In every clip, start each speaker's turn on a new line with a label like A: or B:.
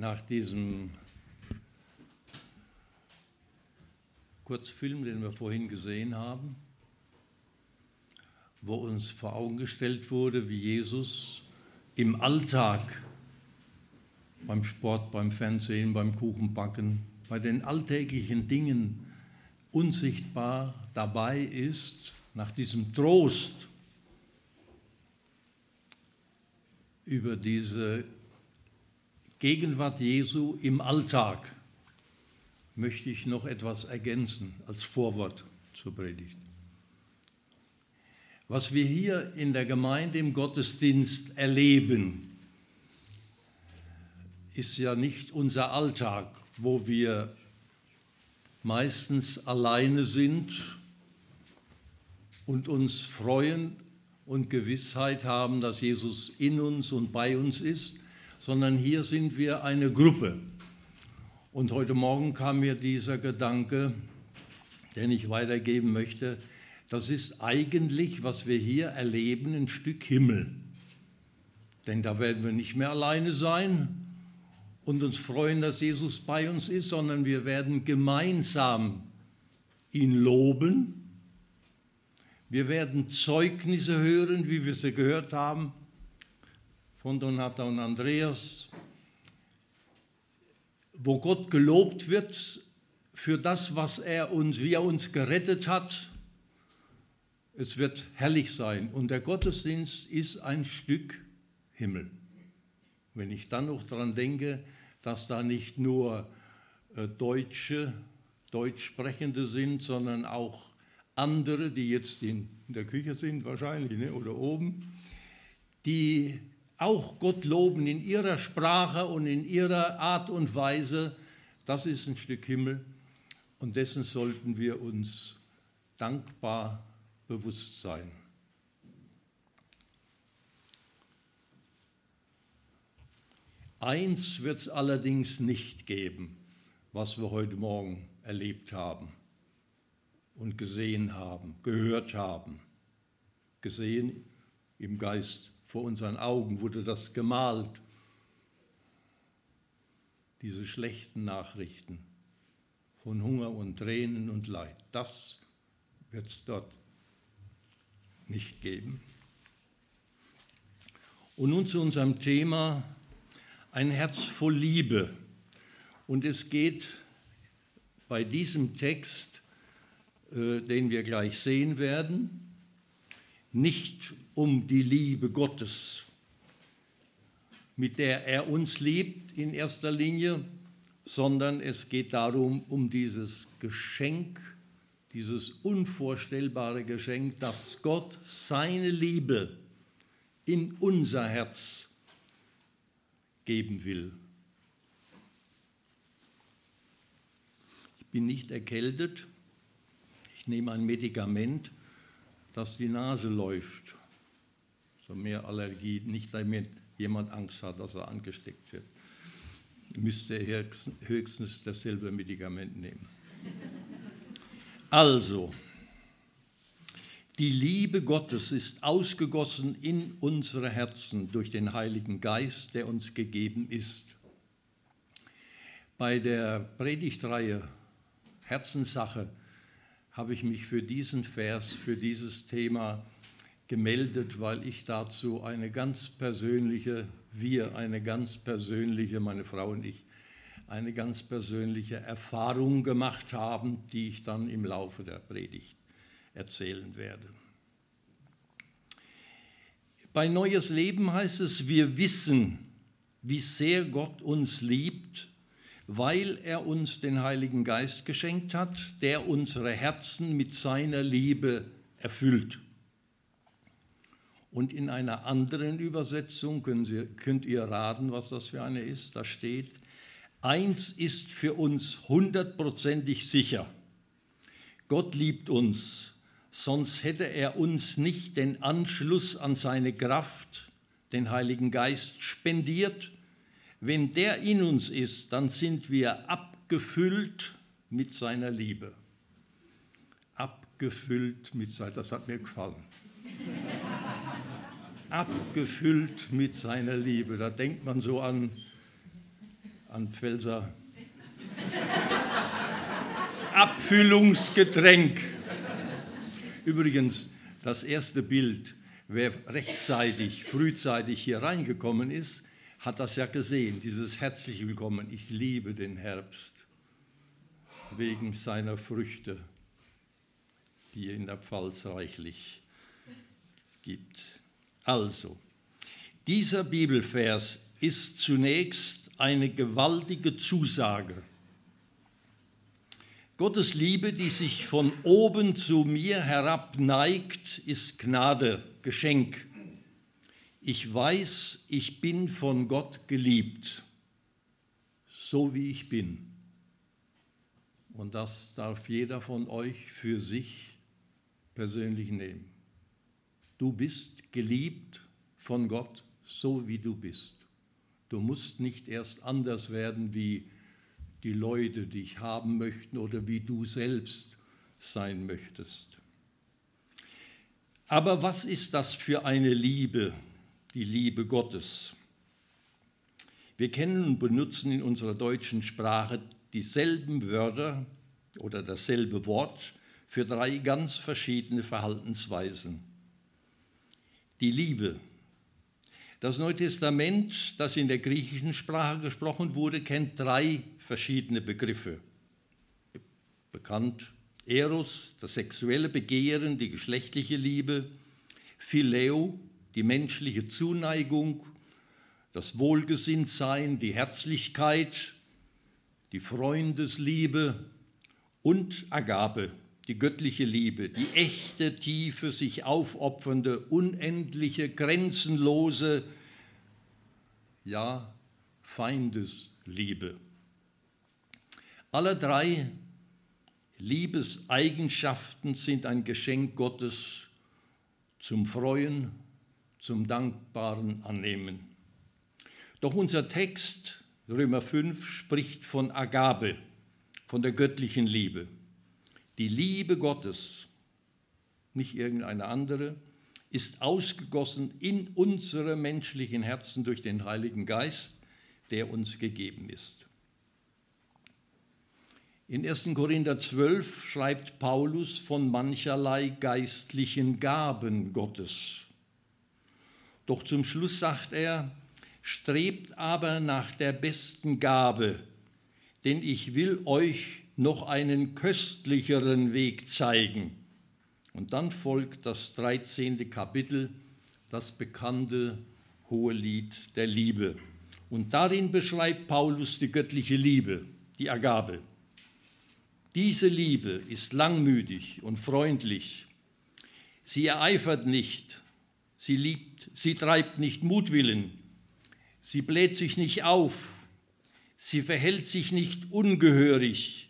A: nach diesem Kurzfilm, den wir vorhin gesehen haben, wo uns vor Augen gestellt wurde, wie Jesus im Alltag, beim Sport, beim Fernsehen, beim Kuchenbacken, bei den alltäglichen Dingen unsichtbar dabei ist, nach diesem Trost über diese Gegenwart Jesu im Alltag möchte ich noch etwas ergänzen als Vorwort zur Predigt. Was wir hier in der Gemeinde im Gottesdienst erleben, ist ja nicht unser Alltag, wo wir meistens alleine sind und uns freuen und Gewissheit haben, dass Jesus in uns und bei uns ist, sondern hier sind wir eine Gruppe. Und heute Morgen kam mir dieser Gedanke, den ich weitergeben möchte, das ist eigentlich, was wir hier erleben, ein Stück Himmel. Denn da werden wir nicht mehr alleine sein und uns freuen, dass Jesus bei uns ist, sondern wir werden gemeinsam ihn loben. Wir werden Zeugnisse hören, wie wir sie gehört haben von Donata und Andreas wo Gott gelobt wird für das, was er uns, wie er uns gerettet hat. Es wird herrlich sein. Und der Gottesdienst ist ein Stück Himmel. Wenn ich dann noch daran denke, dass da nicht nur äh, Deutsche, Deutschsprechende sind, sondern auch andere, die jetzt in, der Küche sind wahrscheinlich ne, oder oben, die auch Gott loben in ihrer Sprache und in ihrer Art und Weise, das ist ein Stück Himmel und dessen sollten wir uns dankbar bewusst sein. Eins wird es allerdings nicht geben, was wir heute Morgen erlebt haben und gesehen haben, gehört haben. Gesehen im Geist vor unseren Augen wurde das gemalt. Diese schlechten Nachrichten von Hunger und Tränen und Leid, das wird es dort nicht geben. Und nun zu unserem Thema, ein Herz voll Liebe. Und es geht bei diesem Text, äh, den wir gleich sehen werden, nicht um die Liebe Gottes, mit der er uns liebt in erster Linie, sondern es geht darum, um dieses Geschenk, dieses unvorstellbare Geschenk, dass Gott seine Liebe in unser Herz geben will. Ich bin nicht erkältet, ich nehme ein Medikament, dass die Nase läuft. So mehr Allergie, nicht damit jemand Angst hat, dass er angesteckt wird. Müsste er höchstens dasselbe Medikament nehmen. Also, die Liebe Gottes ist ausgegossen in unsere Herzen durch den Heiligen Geist, der uns gegeben ist. Bei der Predigtreihe Herzenssache habe ich mich für diesen Vers, für dieses Thema gemeldet, weil ich dazu eine ganz persönliche, wir eine ganz persönliche, meine Frau und ich, eine ganz persönliche Erfahrung gemacht haben, die ich dann im Laufe der Predigt erzählen werde. Bei Neues Leben heißt es, wir wissen, wie sehr Gott uns liebt weil er uns den Heiligen Geist geschenkt hat, der unsere Herzen mit seiner Liebe erfüllt. Und in einer anderen Übersetzung Sie, könnt ihr raten, was das für eine ist. Da steht, eins ist für uns hundertprozentig sicher. Gott liebt uns, sonst hätte er uns nicht den Anschluss an seine Kraft, den Heiligen Geist, spendiert wenn der in uns ist, dann sind wir abgefüllt mit seiner Liebe. Abgefüllt mit seiner, das hat mir gefallen. Abgefüllt mit seiner Liebe. Da denkt man so an, an Pfälzer Abfüllungsgetränk. Übrigens, das erste Bild, wer rechtzeitig, frühzeitig hier reingekommen ist, hat das ja gesehen, dieses herzliche Willkommen. Ich liebe den Herbst wegen seiner Früchte, die in der Pfalz reichlich gibt. Also, dieser Bibelvers ist zunächst eine gewaltige Zusage Gottes Liebe, die sich von oben zu mir herab neigt, ist Gnade, Geschenk. Ich weiß, ich bin von Gott geliebt, so wie ich bin. Und das darf jeder von euch für sich persönlich nehmen. Du bist geliebt von Gott, so wie du bist. Du musst nicht erst anders werden wie die Leute dich haben möchten oder wie du selbst sein möchtest. Aber was ist das für eine Liebe, die Liebe Gottes? Wir kennen und benutzen in unserer deutschen Sprache dieselben Wörter oder dasselbe Wort für drei ganz verschiedene Verhaltensweisen. Die Liebe das Neue Testament, das in der griechischen Sprache gesprochen wurde, kennt drei verschiedene Begriffe. Bekannt Eros, das sexuelle Begehren, die geschlechtliche Liebe, Phileo, die menschliche Zuneigung, das Wohlgesinntsein, die Herzlichkeit, die Freundesliebe und Agape, die göttliche Liebe, die echte, tiefe, sich aufopfernde, unendliche, grenzenlose, ja, Feindesliebe. Alle drei Liebeseigenschaften sind ein Geschenk Gottes zum Freuen, zum dankbaren Annehmen. Doch unser Text, Römer 5, spricht von Agabe, von der göttlichen Liebe. Die Liebe Gottes, nicht irgendeine andere, ist ausgegossen in unsere menschlichen Herzen durch den Heiligen Geist, der uns gegeben ist. In 1. Korinther 12 schreibt Paulus von mancherlei geistlichen Gaben Gottes. Doch zum Schluss sagt er, strebt aber nach der besten Gabe, denn ich will euch noch einen köstlicheren Weg zeigen. Und dann folgt das 13. Kapitel, das bekannte hohe Lied der Liebe. Und darin beschreibt Paulus die göttliche Liebe, die Agabe. Diese Liebe ist langmütig und freundlich. Sie ereifert nicht, sie liebt, sie treibt nicht Mutwillen, sie bläht sich nicht auf, sie verhält sich nicht ungehörig,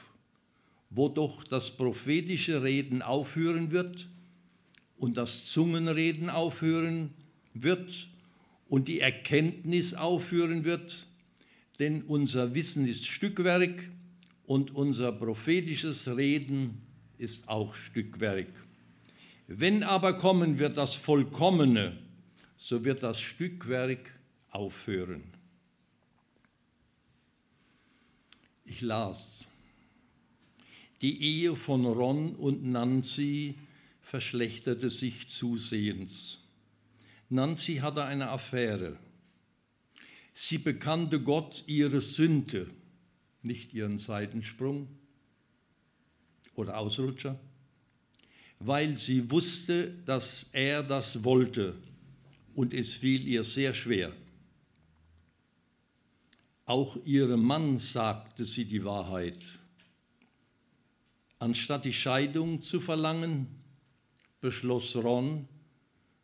A: wo doch das prophetische Reden aufhören wird und das Zungenreden aufhören wird und die Erkenntnis aufhören wird, denn unser Wissen ist Stückwerk und unser prophetisches Reden ist auch Stückwerk. Wenn aber kommen wird das Vollkommene, so wird das Stückwerk aufhören. Ich las die Ehe von Ron und Nancy verschlechterte sich zusehends. Nancy hatte eine Affäre. Sie bekannte Gott ihre Sünde, nicht ihren Seitensprung oder Ausrutscher, weil sie wusste, dass er das wollte und es fiel ihr sehr schwer. Auch ihrem Mann sagte sie die Wahrheit Anstatt die Scheidung zu verlangen, beschloss Ron,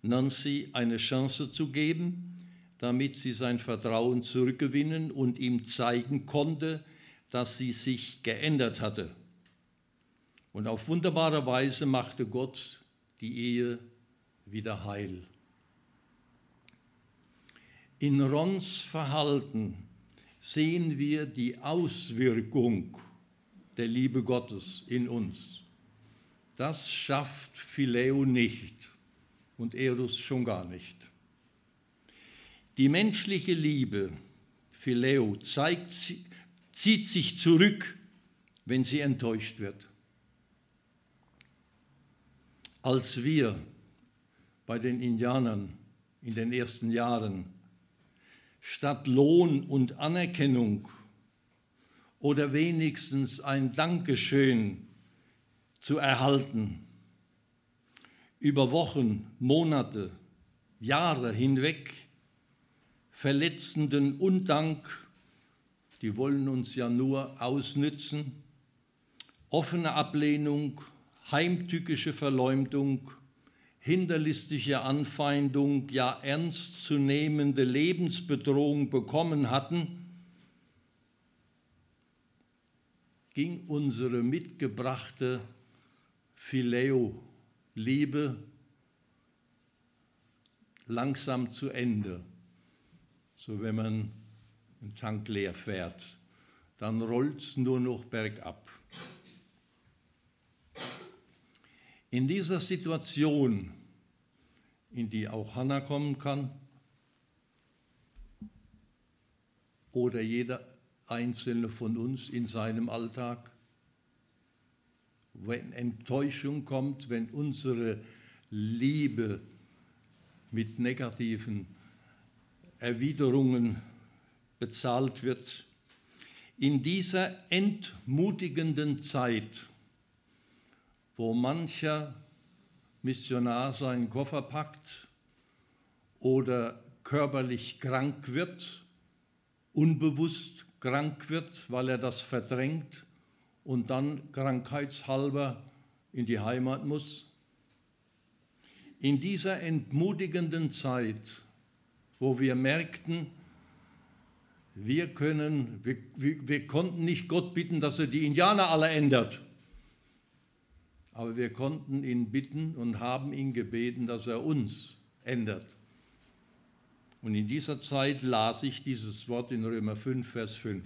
A: Nancy eine Chance zu geben, damit sie sein Vertrauen zurückgewinnen und ihm zeigen konnte, dass sie sich geändert hatte. Und auf wunderbare Weise machte Gott die Ehe wieder heil. In Rons Verhalten sehen wir die Auswirkung der Liebe Gottes in uns. Das schafft Phileo nicht und Eros schon gar nicht. Die menschliche Liebe, Phileo, zeigt, zieht sich zurück, wenn sie enttäuscht wird. Als wir bei den Indianern in den ersten Jahren statt Lohn und Anerkennung oder wenigstens ein Dankeschön zu erhalten, über Wochen, Monate, Jahre hinweg verletzenden Undank, die wollen uns ja nur ausnützen, offene Ablehnung, heimtückische Verleumdung, hinterlistige Anfeindung, ja ernstzunehmende Lebensbedrohung bekommen hatten, ging unsere mitgebrachte Phileo-Liebe langsam zu Ende. So wenn man einen Tank leer fährt, dann rollt es nur noch bergab. In dieser Situation, in die auch Hannah kommen kann, oder jeder einzelne von uns in seinem Alltag, wenn Enttäuschung kommt, wenn unsere Liebe mit negativen Erwiderungen bezahlt wird. In dieser entmutigenden Zeit, wo mancher Missionar seinen Koffer packt oder körperlich krank wird, unbewusst krank wird, weil er das verdrängt und dann krankheitshalber in die Heimat muss. In dieser entmutigenden Zeit, wo wir merkten, wir können, wir, wir, konnten nicht Gott bitten, dass er die Indianer alle ändert. Aber wir konnten ihn bitten und haben ihn gebeten, dass er uns ändert. Und in dieser Zeit las ich dieses Wort in Römer 5, Vers 5.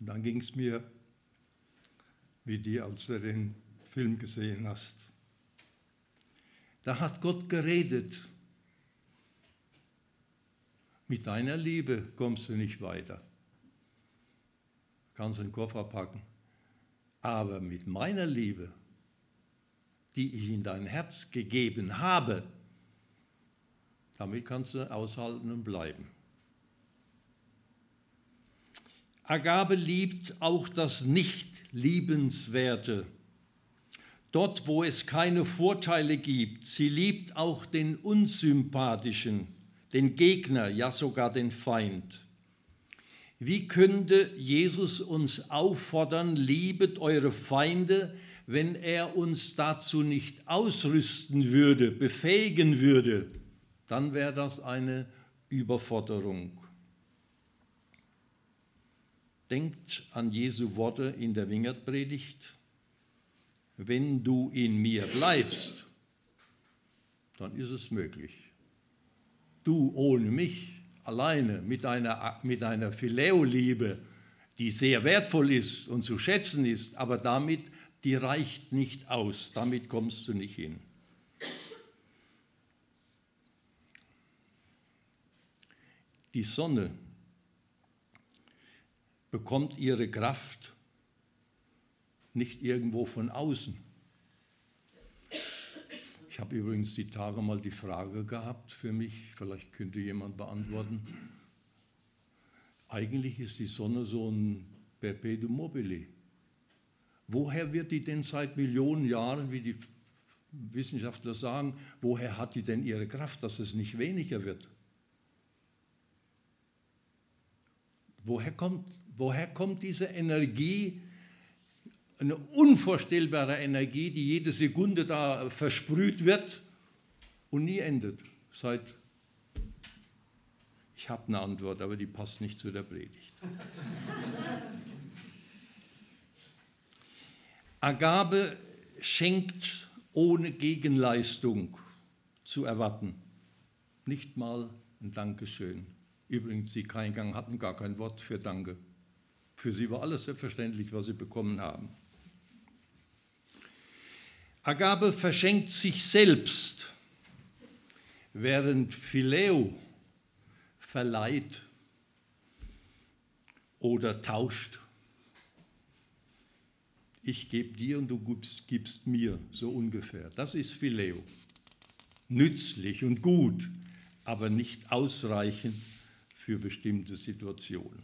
A: Und dann ging es mir wie dir, als du den Film gesehen hast. Da hat Gott geredet. Mit deiner Liebe kommst du nicht weiter. Kannst den Koffer packen. Aber mit meiner Liebe, die ich in dein Herz gegeben habe, damit kannst du aushalten und bleiben. Agabe liebt auch das Nicht-Liebenswerte. Dort, wo es keine Vorteile gibt, sie liebt auch den Unsympathischen, den Gegner, ja sogar den Feind. Wie könnte Jesus uns auffordern, liebet eure Feinde, wenn er uns dazu nicht ausrüsten würde, befähigen würde? Dann wäre das eine Überforderung. Denkt an Jesu Worte in der Wingertpredigt. Wenn du in mir bleibst, dann ist es möglich. Du ohne mich alleine mit einer, mit einer Phileo-Liebe, die sehr wertvoll ist und zu schätzen ist, aber damit, die reicht nicht aus, damit kommst du nicht hin. Die Sonne bekommt ihre Kraft nicht irgendwo von außen. Ich habe übrigens die Tage mal die Frage gehabt für mich, vielleicht könnte jemand beantworten. Eigentlich ist die Sonne so ein Perpetuum mobile. Woher wird die denn seit Millionen Jahren, wie die Wissenschaftler sagen, woher hat die denn ihre Kraft, dass es nicht weniger wird? Woher kommt, woher kommt diese Energie, eine unvorstellbare Energie, die jede Sekunde da versprüht wird und nie endet? Seit, Ich habe eine Antwort, aber die passt nicht zu der Predigt. Agabe schenkt ohne Gegenleistung zu erwarten. Nicht mal ein Dankeschön. Übrigens, die Kreingang hatten gar kein Wort für Danke. Für sie war alles selbstverständlich, was sie bekommen haben. Agabe verschenkt sich selbst, während Phileo verleiht oder tauscht. Ich gebe dir und du gibst, gibst mir, so ungefähr. Das ist Phileo. Nützlich und gut, aber nicht ausreichend für bestimmte Situationen.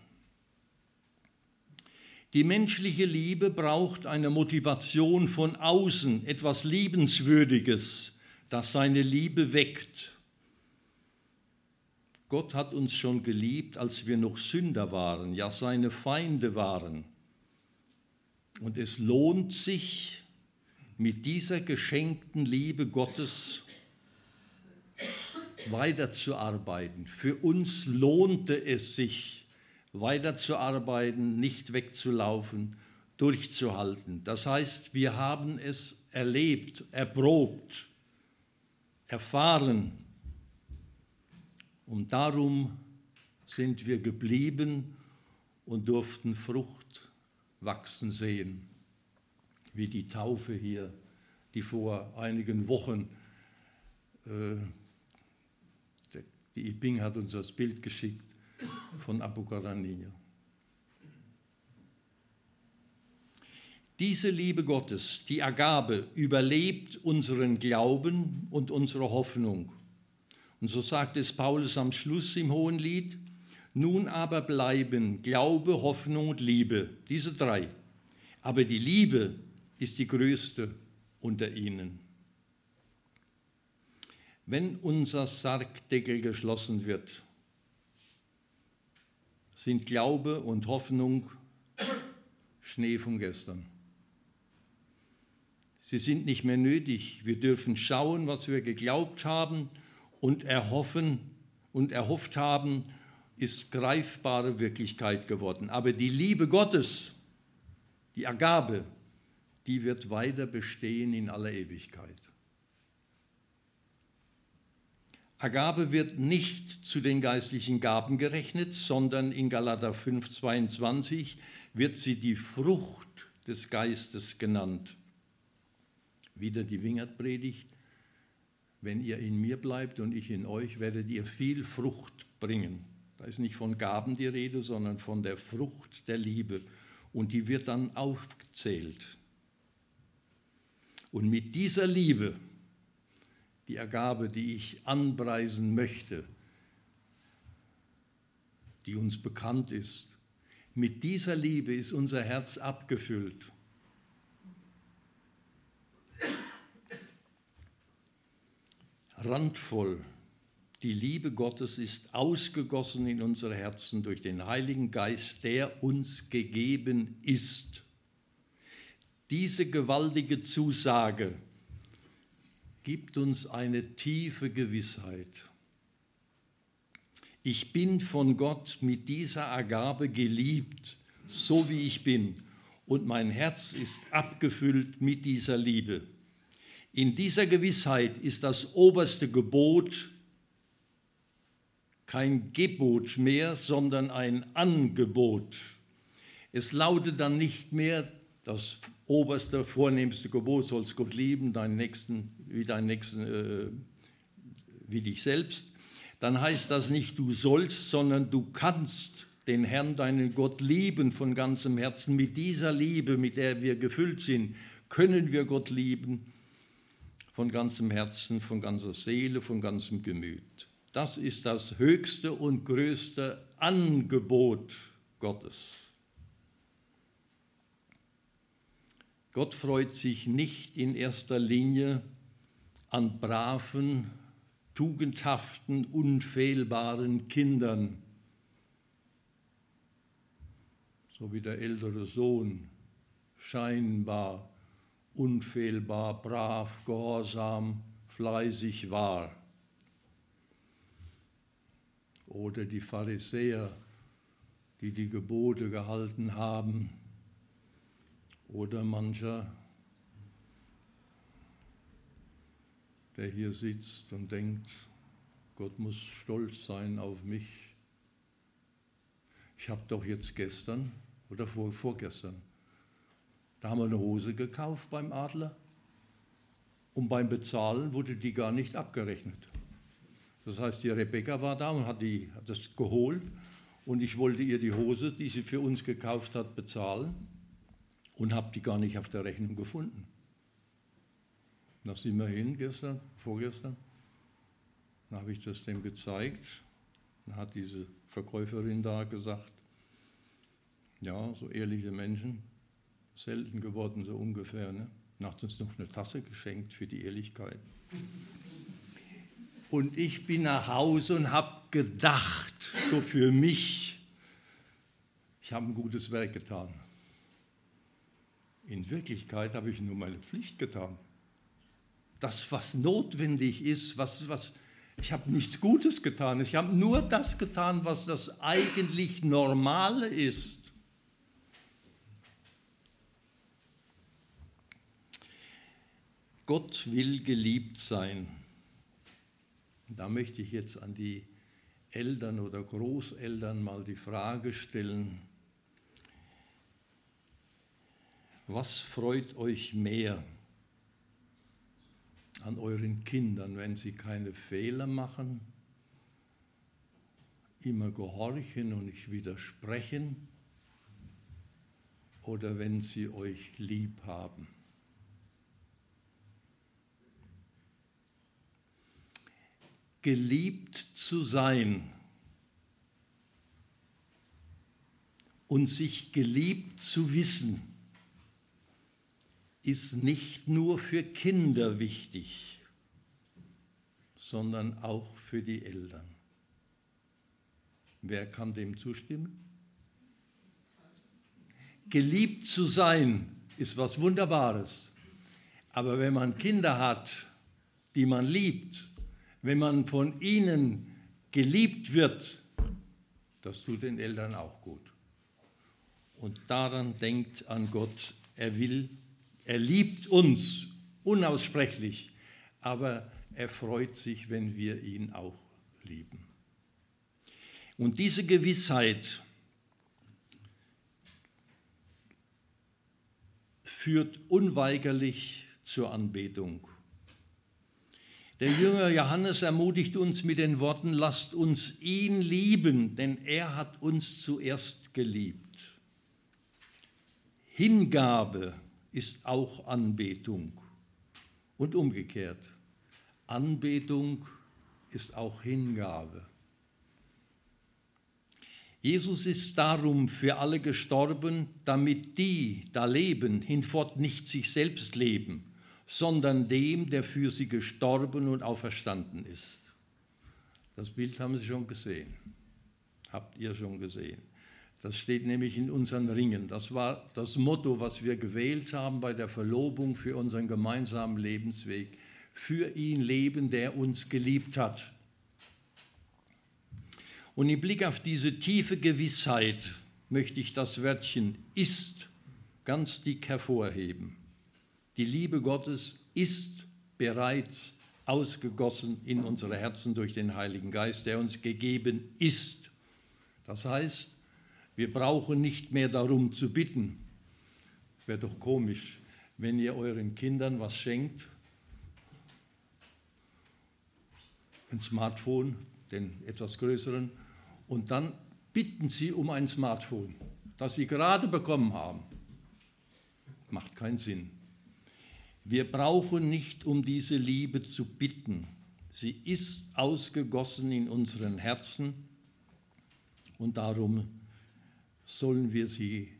A: Die menschliche Liebe braucht eine Motivation von außen, etwas Liebenswürdiges, das seine Liebe weckt. Gott hat uns schon geliebt, als wir noch Sünder waren, ja seine Feinde waren. Und es lohnt sich, mit dieser geschenkten Liebe Gottes weiterzuarbeiten. Für uns lohnte es sich, weiterzuarbeiten, nicht wegzulaufen, durchzuhalten. Das heißt, wir haben es erlebt, erprobt, erfahren. Und darum sind wir geblieben und durften Frucht wachsen sehen, wie die Taufe hier, die vor einigen Wochen, äh, die Ibing hat uns das Bild geschickt von Abu Qaraniya. Diese Liebe Gottes, die Agabe, überlebt unseren Glauben und unsere Hoffnung. Und so sagt es Paulus am Schluss im Hohen Lied, nun aber bleiben Glaube, Hoffnung und Liebe, diese drei. Aber die Liebe ist die größte unter ihnen. Wenn unser Sargdeckel geschlossen wird, sind Glaube und Hoffnung Schnee von gestern. Sie sind nicht mehr nötig. Wir dürfen schauen, was wir geglaubt haben und erhoffen und erhofft haben ist greifbare Wirklichkeit geworden. Aber die Liebe Gottes, die Agabe, die wird weiter bestehen in aller Ewigkeit. Agabe wird nicht zu den geistlichen Gaben gerechnet, sondern in Galater 5,22 wird sie die Frucht des Geistes genannt. Wieder die Wingertpredigt. Wenn ihr in mir bleibt und ich in euch, werdet ihr viel Frucht bringen. Da ist nicht von Gaben die Rede, sondern von der Frucht der Liebe. Und die wird dann aufgezählt. Und mit dieser Liebe, die Ergabe, die ich anpreisen möchte, die uns bekannt ist, mit dieser Liebe ist unser Herz abgefüllt. Randvoll die Liebe Gottes ist ausgegossen in unsere Herzen durch den Heiligen Geist, der uns gegeben ist. Diese gewaltige Zusage gibt uns eine tiefe Gewissheit. Ich bin von Gott mit dieser Agabe geliebt, so wie ich bin, und mein Herz ist abgefüllt mit dieser Liebe. In dieser Gewissheit ist das oberste Gebot kein Gebot mehr, sondern ein Angebot. Es lautet dann nicht mehr, das oberste, vornehmste Gebot sollst Gott lieben, deinen Nächsten wie deinen Nächsten äh, wie dich selbst. Dann heißt das nicht, du sollst, sondern du kannst den Herrn, deinen Gott lieben von ganzem Herzen. Mit dieser Liebe, mit der wir gefüllt sind, können wir Gott lieben von ganzem Herzen, von ganzer Seele, von ganzem Gemüt. Das ist das höchste und größte Angebot Gottes. Gott freut sich nicht in erster Linie an braven, tugendhaften, unfehlbaren Kindern, so wie der ältere Sohn, scheinbar, unfehlbar, brav, gehorsam, fleißig war. oder die Pharisäer, die die Gebote gehalten haben, oder mancher, der hier sitzt und denkt, Gott muss stolz sein auf mich. Ich habe doch jetzt gestern oder vor, vorgestern, da haben wir eine Hose gekauft beim Adler und beim Bezahlen wurde die gar nicht abgerechnet. Das heißt, die Rebecca war da und hat, die, hat das geholt und ich wollte ihr die Hose, die sie für uns gekauft hat, bezahlen und habe die gar nicht auf der Rechnung gefunden. Da sind wir hin gestern, vorgestern, dann habe ich das dem gezeigt. Dann hat diese Verkäuferin da gesagt, ja, so ehrliche Menschen, selten geworden so ungefähr. Ne? Hat uns noch eine Tasse geschenkt für die Ehrlichkeit. Und ich bin nach Hause und habe gedacht, so für mich, ich habe ein gutes Werk getan. In Wirklichkeit habe ich nur meine Pflicht getan. Das, was notwendig ist, was, was, ich habe nichts Gutes getan. Ich habe nur das getan, was das eigentlich Normale ist. Gott will geliebt sein. Da möchte ich jetzt an die Eltern oder Großeltern mal die Frage stellen, Was freut euch mehr an euren Kindern, wenn sie keine Fehler machen, immer gehorchen und nicht widersprechen oder wenn sie euch lieb haben? Geliebt zu sein und sich geliebt zu wissen ist nicht nur für Kinder wichtig, sondern auch für die Eltern. Wer kann dem zustimmen? Geliebt zu sein ist was Wunderbares. Aber wenn man Kinder hat, die man liebt, wenn man von ihnen geliebt wird, das tut den Eltern auch gut. Und daran denkt an Gott, er will er liebt uns unaussprechlich, aber er freut sich, wenn wir ihn auch lieben. Und diese Gewissheit führt unweigerlich zur Anbetung. Der Jünger Johannes ermutigt uns mit den Worten, lasst uns ihn lieben, denn er hat uns zuerst geliebt. Hingabe ist auch Anbetung. Und umgekehrt, Anbetung ist auch Hingabe. Jesus ist darum für alle gestorben, damit die da leben, hinfort nicht sich selbst leben, sondern dem, der für sie gestorben und auferstanden ist. Das Bild haben Sie schon gesehen. Habt ihr schon gesehen. Das steht nämlich in unseren Ringen. Das war das Motto, was wir gewählt haben bei der Verlobung für unseren gemeinsamen Lebensweg. Für ihn leben, der uns geliebt hat. Und im Blick auf diese tiefe Gewissheit möchte ich das Wörtchen ist ganz dick hervorheben. Die Liebe Gottes ist bereits ausgegossen in unsere Herzen durch den Heiligen Geist, der uns gegeben ist. Das heißt, wir brauchen nicht mehr darum zu bitten. Wäre doch komisch, wenn ihr euren Kindern was schenkt, ein Smartphone, den etwas größeren, und dann bitten sie um ein Smartphone, das sie gerade bekommen haben. Macht keinen Sinn. Wir brauchen nicht um diese Liebe zu bitten. Sie ist ausgegossen in unseren Herzen und darum sollen wir sie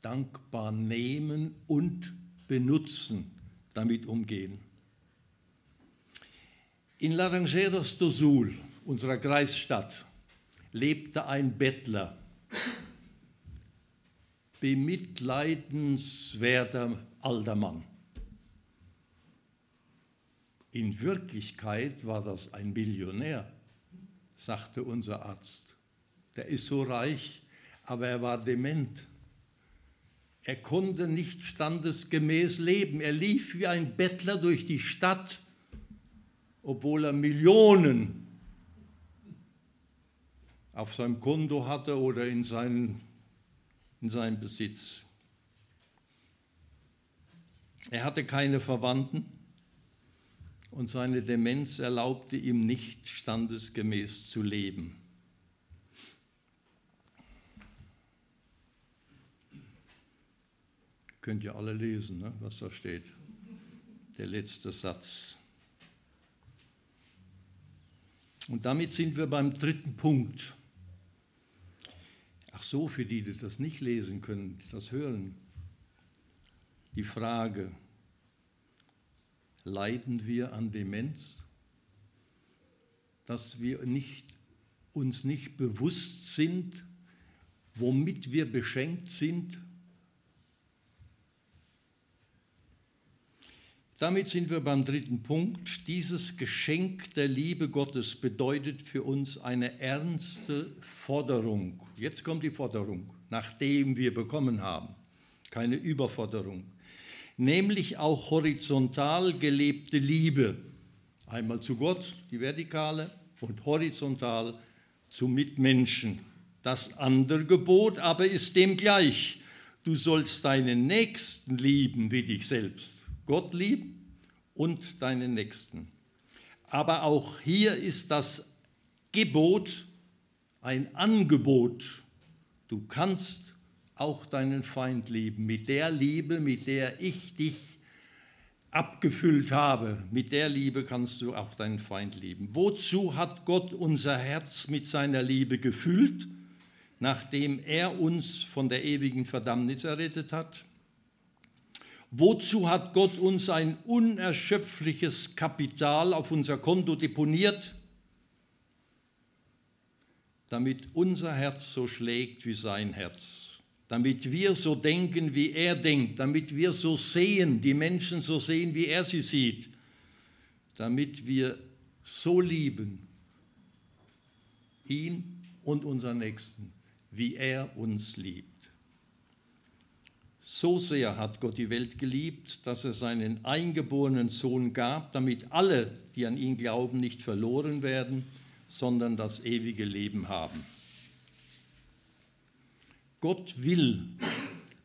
A: dankbar nehmen und benutzen, damit umgehen. In Laranjeros do Sul, unserer Kreisstadt, lebte ein Bettler, bemitleidenswerter alter Mann. In Wirklichkeit war das ein Millionär. sagte unser Arzt. Der ist so reich, aber er war dement. Er konnte nicht standesgemäß leben. Er lief wie ein Bettler durch die Stadt, obwohl er Millionen auf seinem Konto hatte oder in, seinen, in seinem Besitz. Er hatte keine Verwandten und seine Demenz erlaubte ihm nicht standesgemäß zu leben. Könnt ihr alle lesen, ne, was da steht. Der letzte Satz. Und damit sind wir beim dritten Punkt. Ach so, für die, die das nicht lesen können, das hören. Die Frage, leiden wir an Demenz? Dass wir nicht, uns nicht bewusst sind, womit wir beschenkt sind? Damit sind wir beim dritten Punkt. Dieses Geschenk der Liebe Gottes bedeutet für uns eine ernste Forderung. Jetzt kommt die Forderung, nachdem wir bekommen haben. Keine Überforderung. Nämlich auch horizontal gelebte Liebe. Einmal zu Gott, die vertikale, und horizontal zu Mitmenschen. Das andere Gebot aber ist dem gleich. Du sollst deinen Nächsten lieben wie dich selbst. Gott lieben und deinen Nächsten. Aber auch hier ist das Gebot ein Angebot. Du kannst auch deinen Feind lieben, mit der Liebe, mit der ich dich abgefüllt habe, mit der Liebe kannst du auch deinen Feind lieben. Wozu hat Gott unser Herz mit seiner Liebe gefüllt, nachdem er uns von der ewigen Verdammnis errettet hat? Wozu hat Gott uns ein unerschöpfliches Kapital auf unser Konto deponiert? Damit unser Herz so schlägt wie sein Herz, damit wir so denken, wie er denkt, damit wir so sehen, die Menschen so sehen, wie er sie sieht, damit wir so lieben, ihn und unseren Nächsten, wie er uns liebt. So sehr hat Gott die Welt geliebt, dass er seinen eingeborenen Sohn gab, damit alle, die an ihn glauben, nicht verloren werden, sondern das ewige Leben haben. Gott will,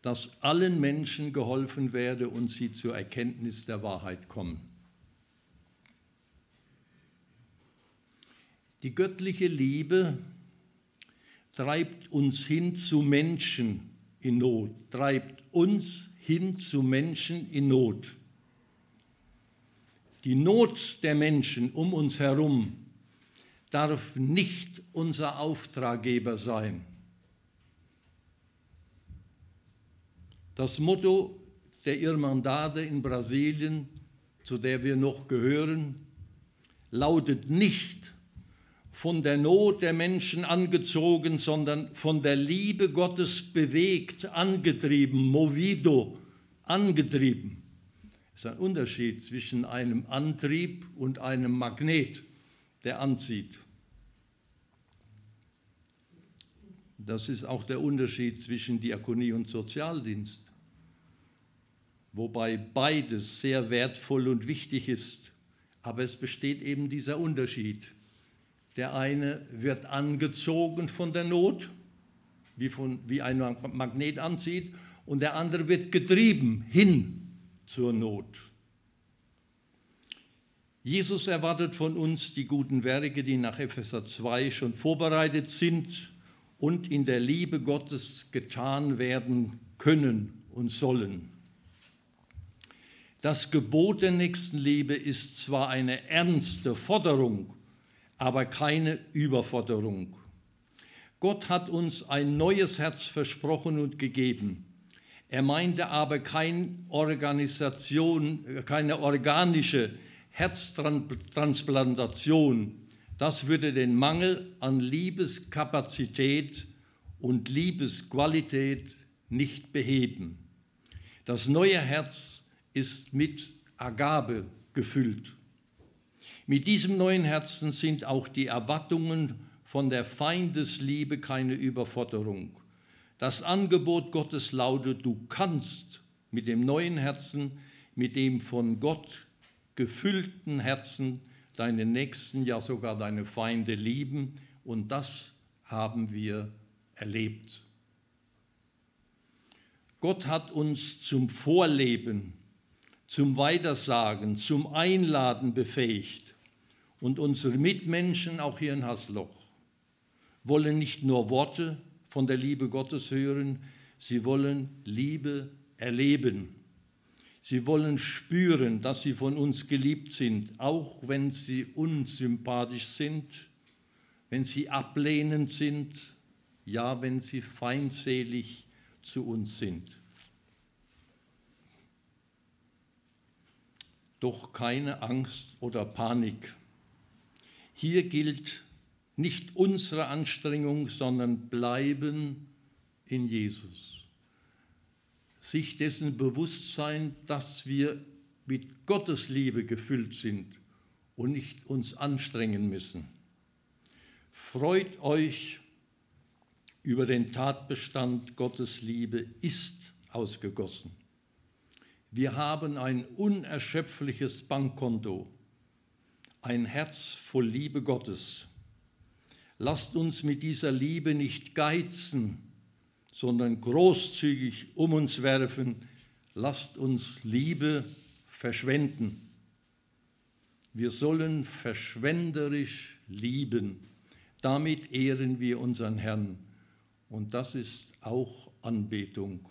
A: dass allen Menschen geholfen werde und sie zur Erkenntnis der Wahrheit kommen. Die göttliche Liebe treibt uns hin zu Menschen in Not, treibt uns hin zu Menschen in Not. Die Not der Menschen um uns herum darf nicht unser Auftraggeber sein. Das Motto der Irmandade in Brasilien, zu der wir noch gehören, lautet nicht von der Not der Menschen angezogen, sondern von der Liebe Gottes bewegt, angetrieben, movido, angetrieben. Es ist ein Unterschied zwischen einem Antrieb und einem Magnet, der anzieht. Das ist auch der Unterschied zwischen Diakonie und Sozialdienst, wobei beides sehr wertvoll und wichtig ist. Aber es besteht eben dieser Unterschied. Der eine wird angezogen von der Not, wie, von, wie ein Magnet anzieht, und der andere wird getrieben hin zur Not. Jesus erwartet von uns die guten Werke, die nach Epheser 2 schon vorbereitet sind und in der Liebe Gottes getan werden können und sollen. Das Gebot der Nächstenliebe ist zwar eine ernste Forderung, aber keine Überforderung. Gott hat uns ein neues Herz versprochen und gegeben. Er meinte aber kein Organisation, keine organische Herztransplantation. Das würde den Mangel an Liebeskapazität und Liebesqualität nicht beheben. Das neue Herz ist mit Agabe gefüllt Mit diesem neuen Herzen sind auch die Erwartungen von der Feindesliebe keine Überforderung. Das Angebot Gottes lautet, du kannst mit dem neuen Herzen, mit dem von Gott gefüllten Herzen deine Nächsten, ja sogar deine Feinde lieben. Und das haben wir erlebt. Gott hat uns zum Vorleben, zum Weitersagen, zum Einladen befähigt. Und unsere Mitmenschen, auch hier in Hasloch, wollen nicht nur Worte von der Liebe Gottes hören, sie wollen Liebe erleben. Sie wollen spüren, dass sie von uns geliebt sind, auch wenn sie unsympathisch sind, wenn sie ablehnend sind, ja, wenn sie feindselig zu uns sind. Doch keine Angst oder Panik. Hier gilt nicht unsere Anstrengung, sondern bleiben in Jesus. Sich dessen bewusst sein, dass wir mit Gottes Liebe gefüllt sind und nicht uns anstrengen müssen. Freut euch über den Tatbestand Gottes Liebe ist ausgegossen. Wir haben ein unerschöpfliches Bankkonto, ein Herz voll Liebe Gottes. Lasst uns mit dieser Liebe nicht geizen, sondern großzügig um uns werfen. Lasst uns Liebe verschwenden. Wir sollen verschwenderisch lieben. Damit ehren wir unseren Herrn. Und das ist auch Anbetung.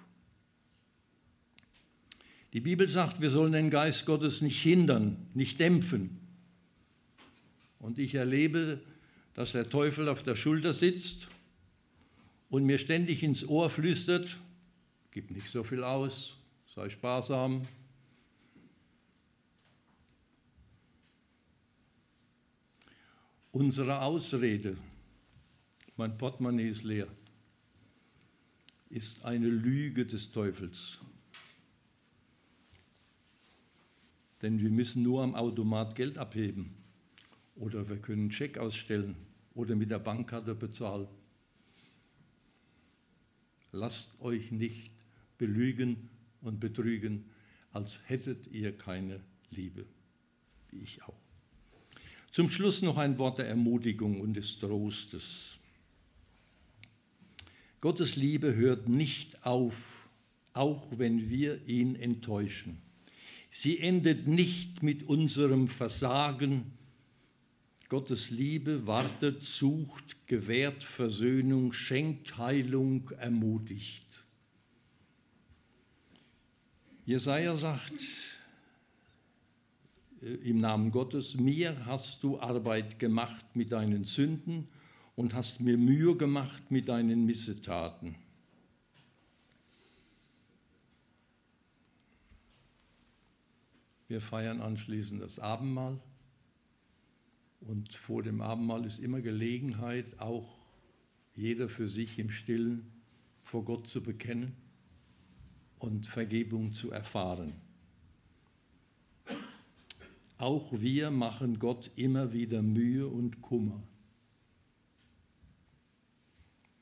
A: Die Bibel sagt, wir sollen den Geist Gottes nicht hindern, nicht dämpfen. Und ich erlebe, dass der Teufel auf der Schulter sitzt und mir ständig ins Ohr flüstert, gib nicht so viel aus, sei sparsam. Unsere Ausrede, mein Portemonnaie ist leer ist eine Lüge des Teufels. Denn wir müssen nur am Automat Geld abheben oder wir können einen Scheck ausstellen oder mit der Bankkarte bezahlen. Lasst euch nicht belügen und betrügen, als hättet ihr keine Liebe, wie ich auch. Zum Schluss noch ein Wort der Ermutigung und des Trostes. Gottes Liebe hört nicht auf, auch wenn wir ihn enttäuschen. Sie endet nicht mit unserem Versagen. Gottes Liebe wartet, sucht, gewährt Versöhnung, schenkt Heilung, ermutigt. Jesaja sagt äh, im Namen Gottes: Mir hast du Arbeit gemacht mit deinen Sünden und hast mir Mühe gemacht mit deinen Missetaten. Wir feiern anschließend das Abendmahl. Und vor dem Abendmahl ist immer Gelegenheit, auch jeder für sich im Stillen vor Gott zu bekennen und Vergebung zu erfahren. Auch wir machen Gott immer wieder Mühe und Kummer.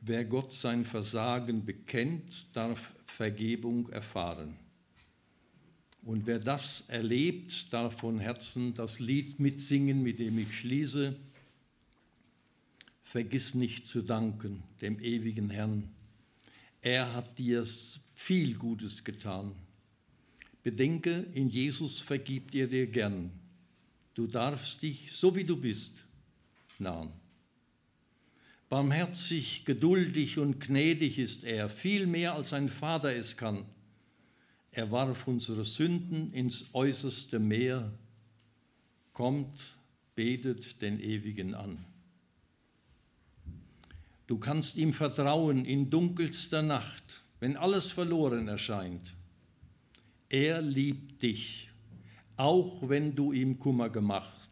A: Wer Gott sein Versagen bekennt, darf Vergebung erfahren. Und wer das erlebt, darf von Herzen das Lied mitsingen, mit dem ich schließe. Vergiss nicht zu danken dem ewigen Herrn. Er hat dir viel Gutes getan. Bedenke, in Jesus vergibt er dir gern. Du darfst dich, so wie du bist, nahen. Barmherzig, geduldig und gnädig ist er, viel mehr als ein Vater es kann. Er warf unsere Sünden ins äußerste Meer, kommt, betet den Ewigen an. Du kannst ihm vertrauen in dunkelster Nacht, wenn alles verloren erscheint. Er liebt dich, auch wenn du ihm Kummer gemacht.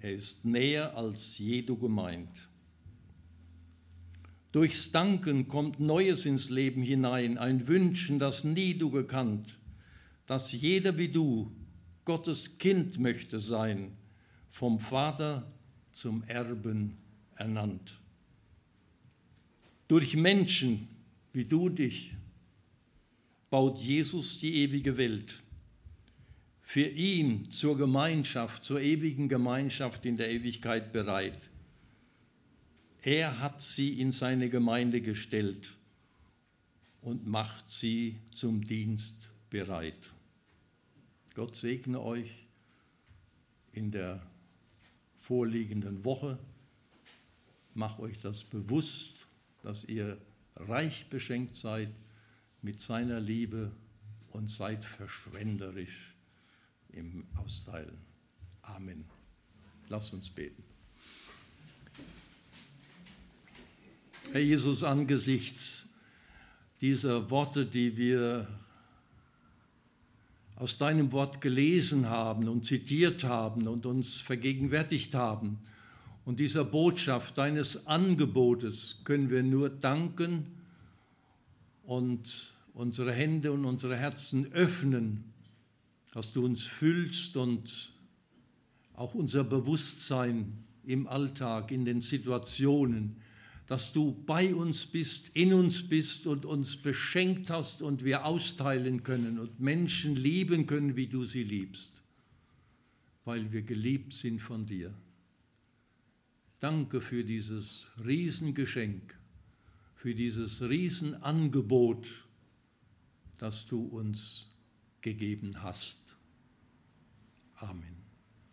A: Er ist näher als je du gemeint. Durchs Danken kommt Neues ins Leben hinein, ein Wünschen, das nie du gekannt, dass jeder wie du Gottes Kind möchte sein vom Vater zum Erben ernannt. Durch Menschen wie du dich baut Jesus die ewige Welt. Für ihn zur Gemeinschaft, zur ewigen Gemeinschaft in der Ewigkeit bereit. Er hat sie in seine Gemeinde gestellt und macht sie zum Dienst bereit. Gott segne euch in der vorliegenden Woche. Mach euch das bewusst, dass ihr reich beschenkt seid mit seiner Liebe und seid verschwenderisch im Austeilen. Amen. Lass uns beten. Herr Jesus, angesichts dieser Worte, die wir aus deinem Wort gelesen haben und zitiert haben und uns vergegenwärtigt haben, und dieser Botschaft deines Angebotes können wir nur danken und unsere Hände und unsere Herzen öffnen, dass du uns fühlst und auch unser Bewusstsein im Alltag, in den Situationen, dass du bei uns bist, in uns bist und uns beschenkt hast und wir austeilen können und Menschen lieben können, wie du sie liebst, weil wir geliebt sind von dir. Danke für dieses Riesengeschenk, für dieses Riesenangebot, das du uns gegeben hast. Amen.